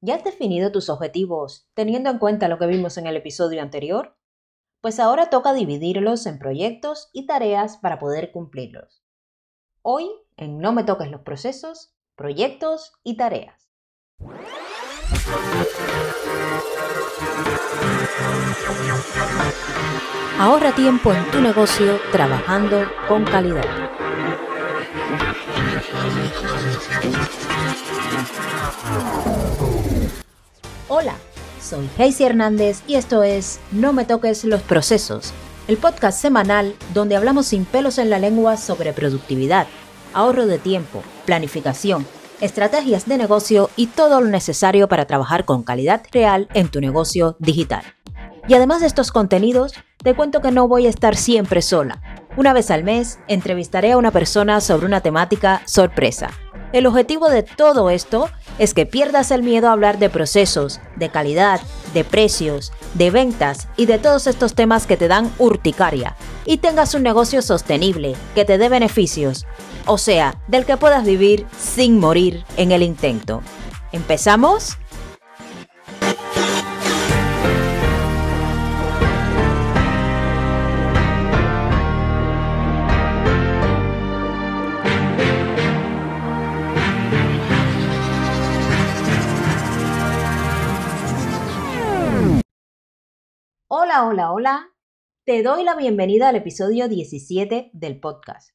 ¿Ya has definido tus objetivos teniendo en cuenta lo que vimos en el episodio anterior? Pues ahora toca dividirlos en proyectos y tareas para poder cumplirlos. Hoy, en No me toques los procesos, proyectos y tareas. Ahorra tiempo en tu negocio trabajando con calidad. Hola, soy Heisy Hernández y esto es No me toques los procesos, el podcast semanal donde hablamos sin pelos en la lengua sobre productividad, ahorro de tiempo, planificación, estrategias de negocio y todo lo necesario para trabajar con calidad real en tu negocio digital. Y además de estos contenidos, te cuento que no voy a estar siempre sola. Una vez al mes, entrevistaré a una persona sobre una temática sorpresa. El objetivo de todo esto es que pierdas el miedo a hablar de procesos, de calidad, de precios, de ventas y de todos estos temas que te dan urticaria y tengas un negocio sostenible, que te dé beneficios, o sea, del que puedas vivir sin morir en el intento. ¿Empezamos? Hola, hola, hola. Te doy la bienvenida al episodio 17 del podcast.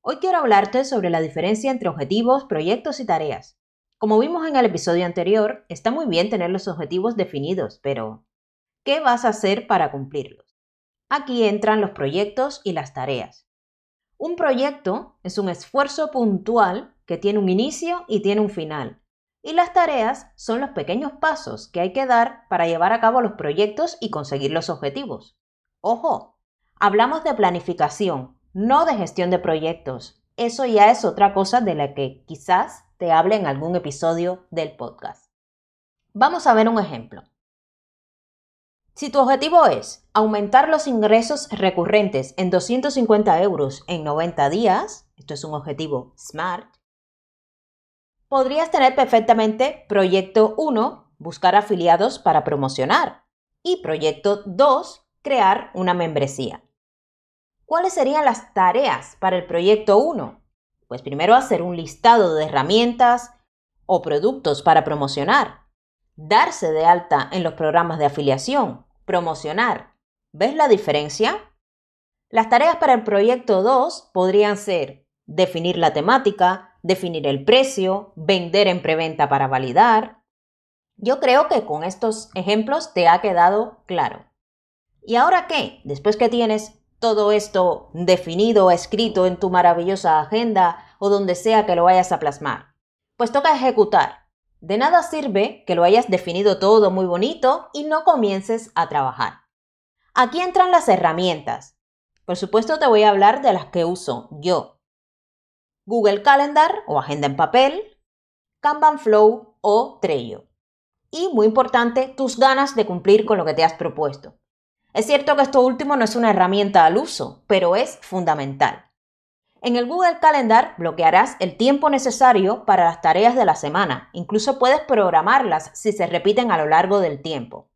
Hoy quiero hablarte sobre la diferencia entre objetivos, proyectos y tareas. Como vimos en el episodio anterior, está muy bien tener los objetivos definidos, pero ¿qué vas a hacer para cumplirlos? Aquí entran los proyectos y las tareas. Un proyecto es un esfuerzo puntual que tiene un inicio y tiene un final. Y las tareas son los pequeños pasos que hay que dar para llevar a cabo los proyectos y conseguir los objetivos. Ojo, hablamos de planificación, no de gestión de proyectos. Eso ya es otra cosa de la que quizás te hable en algún episodio del podcast. Vamos a ver un ejemplo. Si tu objetivo es aumentar los ingresos recurrentes en 250 euros en 90 días, esto es un objetivo SMART, podrías tener perfectamente proyecto 1, buscar afiliados para promocionar, y proyecto 2, crear una membresía. ¿Cuáles serían las tareas para el proyecto 1? Pues primero hacer un listado de herramientas o productos para promocionar, darse de alta en los programas de afiliación, promocionar. ¿Ves la diferencia? Las tareas para el proyecto 2 podrían ser definir la temática, definir el precio, vender en preventa para validar. Yo creo que con estos ejemplos te ha quedado claro. ¿Y ahora qué? Después que tienes todo esto definido escrito en tu maravillosa agenda o donde sea que lo vayas a plasmar? Pues toca ejecutar. De nada sirve que lo hayas definido todo muy bonito y no comiences a trabajar. Aquí entran las herramientas. Por supuesto te voy a hablar de las que uso yo. Google Calendar o agenda en papel, Kanban Flow o Trello. Y muy importante, tus ganas de cumplir con lo que te has propuesto. Es cierto que esto último no es una herramienta al uso, pero es fundamental. En el Google Calendar bloquearás el tiempo necesario para las tareas de la semana, incluso puedes programarlas si se repiten a lo largo del tiempo.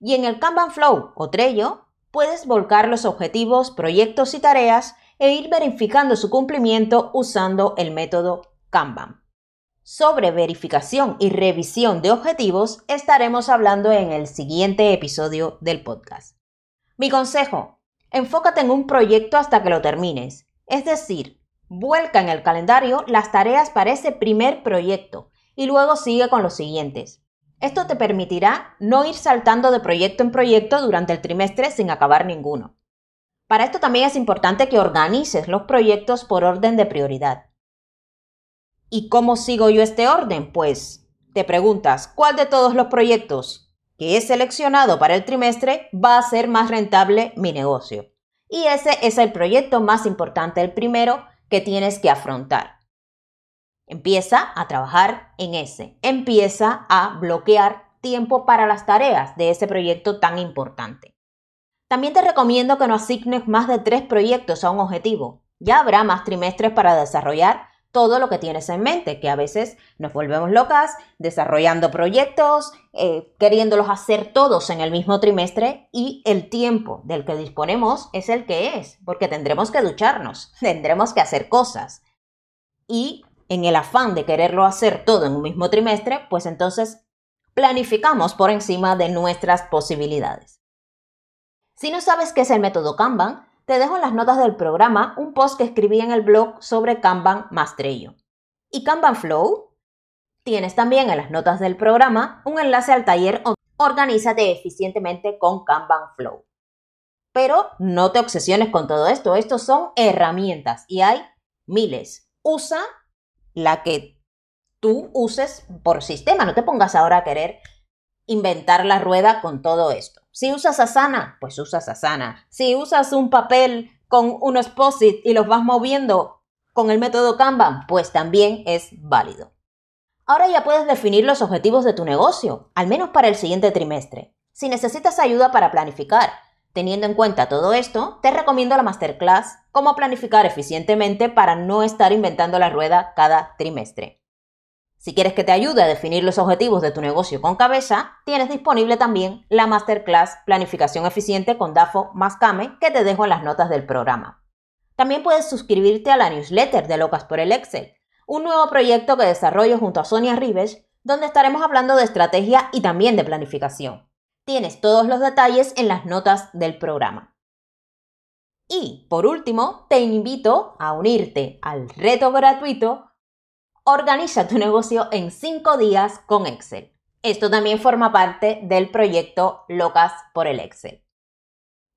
Y en el Kanban Flow o Trello puedes volcar los objetivos, proyectos y tareas e ir verificando su cumplimiento usando el método Kanban. Sobre verificación y revisión de objetivos estaremos hablando en el siguiente episodio del podcast. Mi consejo, enfócate en un proyecto hasta que lo termines. Es decir, vuelca en el calendario las tareas para ese primer proyecto y luego sigue con los siguientes. Esto te permitirá no ir saltando de proyecto en proyecto durante el trimestre sin acabar ninguno. Para esto también es importante que organices los proyectos por orden de prioridad. ¿Y cómo sigo yo este orden? Pues te preguntas, ¿cuál de todos los proyectos que he seleccionado para el trimestre va a ser más rentable mi negocio. Y ese es el proyecto más importante, el primero que tienes que afrontar. Empieza a trabajar en ese. Empieza a bloquear tiempo para las tareas de ese proyecto tan importante. También te recomiendo que no asignes más de tres proyectos a un objetivo. Ya habrá más trimestres para desarrollar todo lo que tienes en mente, que a veces nos volvemos locas desarrollando proyectos, eh, queriéndolos hacer todos en el mismo trimestre y el tiempo del que disponemos es el que es, porque tendremos que ducharnos, tendremos que hacer cosas. Y en el afán de quererlo hacer todo en un mismo trimestre, pues entonces planificamos por encima de nuestras posibilidades. Si no sabes qué es el método Kanban, te dejo en las notas del programa un post que escribí en el blog sobre Kanban Mastrello. ¿Y Kanban Flow? Tienes también en las notas del programa un enlace al taller Organízate eficientemente con Kanban Flow. Pero no te obsesiones con todo esto, estos son herramientas y hay miles. Usa la que tú uses por sistema, no te pongas ahora a querer inventar la rueda con todo esto. Si usas Asana, pues usas Asana. Si usas un papel con unos posit y los vas moviendo con el método Kanban, pues también es válido. Ahora ya puedes definir los objetivos de tu negocio, al menos para el siguiente trimestre. Si necesitas ayuda para planificar, teniendo en cuenta todo esto, te recomiendo la masterclass Cómo planificar eficientemente para no estar inventando la rueda cada trimestre. Si quieres que te ayude a definir los objetivos de tu negocio con cabeza, tienes disponible también la Masterclass Planificación Eficiente con DAFO más Kame que te dejo en las notas del programa. También puedes suscribirte a la newsletter de Locas por el Excel, un nuevo proyecto que desarrollo junto a Sonia Rives, donde estaremos hablando de estrategia y también de planificación. Tienes todos los detalles en las notas del programa. Y, por último, te invito a unirte al reto gratuito Organiza tu negocio en 5 días con Excel. Esto también forma parte del proyecto Locas por el Excel.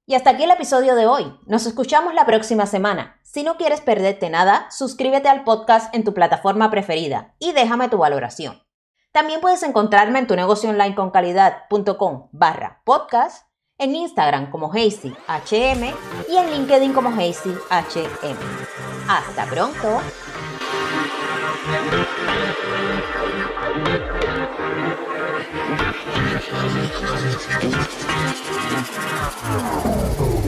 Y hasta aquí el episodio de hoy. Nos escuchamos la próxima semana. Si no quieres perderte nada, suscríbete al podcast en tu plataforma preferida y déjame tu valoración. También puedes encontrarme en tu negocio online con calidad.com barra podcast, en Instagram como HM y en LinkedIn como HM. Hasta pronto. Oh.